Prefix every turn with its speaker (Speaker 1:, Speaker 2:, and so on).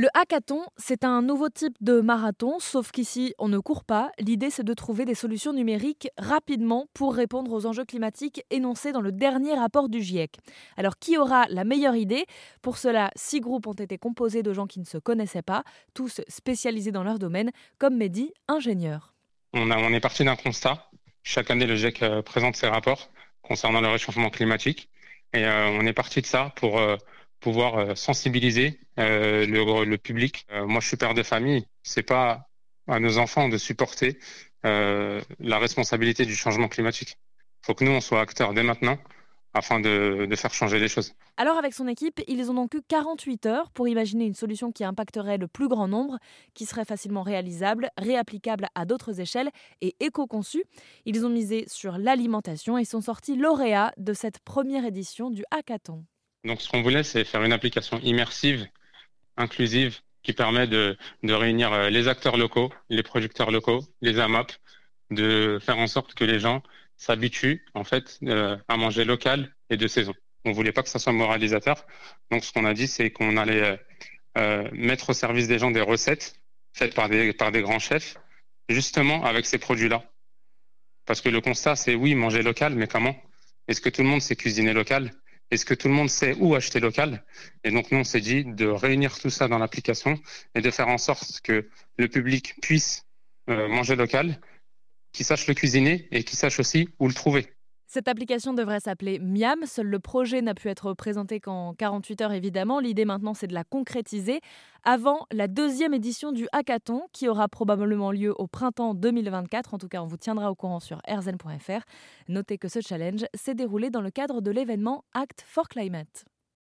Speaker 1: Le hackathon, c'est un nouveau type de marathon, sauf qu'ici, on ne court pas. L'idée, c'est de trouver des solutions numériques rapidement pour répondre aux enjeux climatiques énoncés dans le dernier rapport du GIEC. Alors, qui aura la meilleure idée? Pour cela, six groupes ont été composés de gens qui ne se connaissaient pas, tous spécialisés dans leur domaine, comme Mehdi, ingénieur.
Speaker 2: On, est parti d'un constat. Chaque année, le GIEC euh, présente ses rapports concernant le réchauffement climatique. Et euh, on est parti de ça pour... Euh, pouvoir euh, sensibiliser euh, le, public. Euh, moi, je suis père de famille. C'est pas à nos enfants de supporter la responsabilité du changement climatique. Il faut que nous, on soit acteurs dès maintenant afin de, de, faire changer les choses.
Speaker 1: Alors avec son équipe, ils ont donc eu 48 heures pour imaginer une solution qui impacterait le plus grand nombre, qui serait facilement réalisable, réapplicable à d'autres échelles et éco-conçue. Ils ont misé sur l'alimentation et sont sortis lauréats de cette première édition du hackathon.
Speaker 2: Donc, ce qu'on voulait, c'est faire une application immersive, inclusive, qui permet de, réunir euh, les acteurs locaux, les producteurs locaux, les AMAP, de faire en sorte que les gens s'habituent en fait euh, à manger local et de saison. On voulait pas que ça soit moralisateur, donc ce qu'on a dit, c'est qu'on allait euh, mettre au service des gens des recettes faites par des grands chefs, justement avec ces produits-là. Parce que le constat, c'est oui, manger local, mais comment? Est-ce que tout le monde sait cuisiner local? Est-ce que tout le monde sait où acheter local? Et donc, nous, on s'est dit de réunir tout ça dans l'application et de faire en sorte que le public puisse euh, manger local, qu'il sache le cuisiner et qu'il sache aussi où le trouver.
Speaker 1: Cette application devrait s'appeler Miam. Seul le projet n'a pu être présenté qu'en 48 heures, évidemment. L'idée maintenant, c'est de la concrétiser avant la deuxième édition du hackathon qui aura probablement lieu au printemps 2024. En tout cas, on vous tiendra au courant sur rzn.fr. Notez que ce challenge s'est déroulé dans le cadre de l'événement Act for Climate.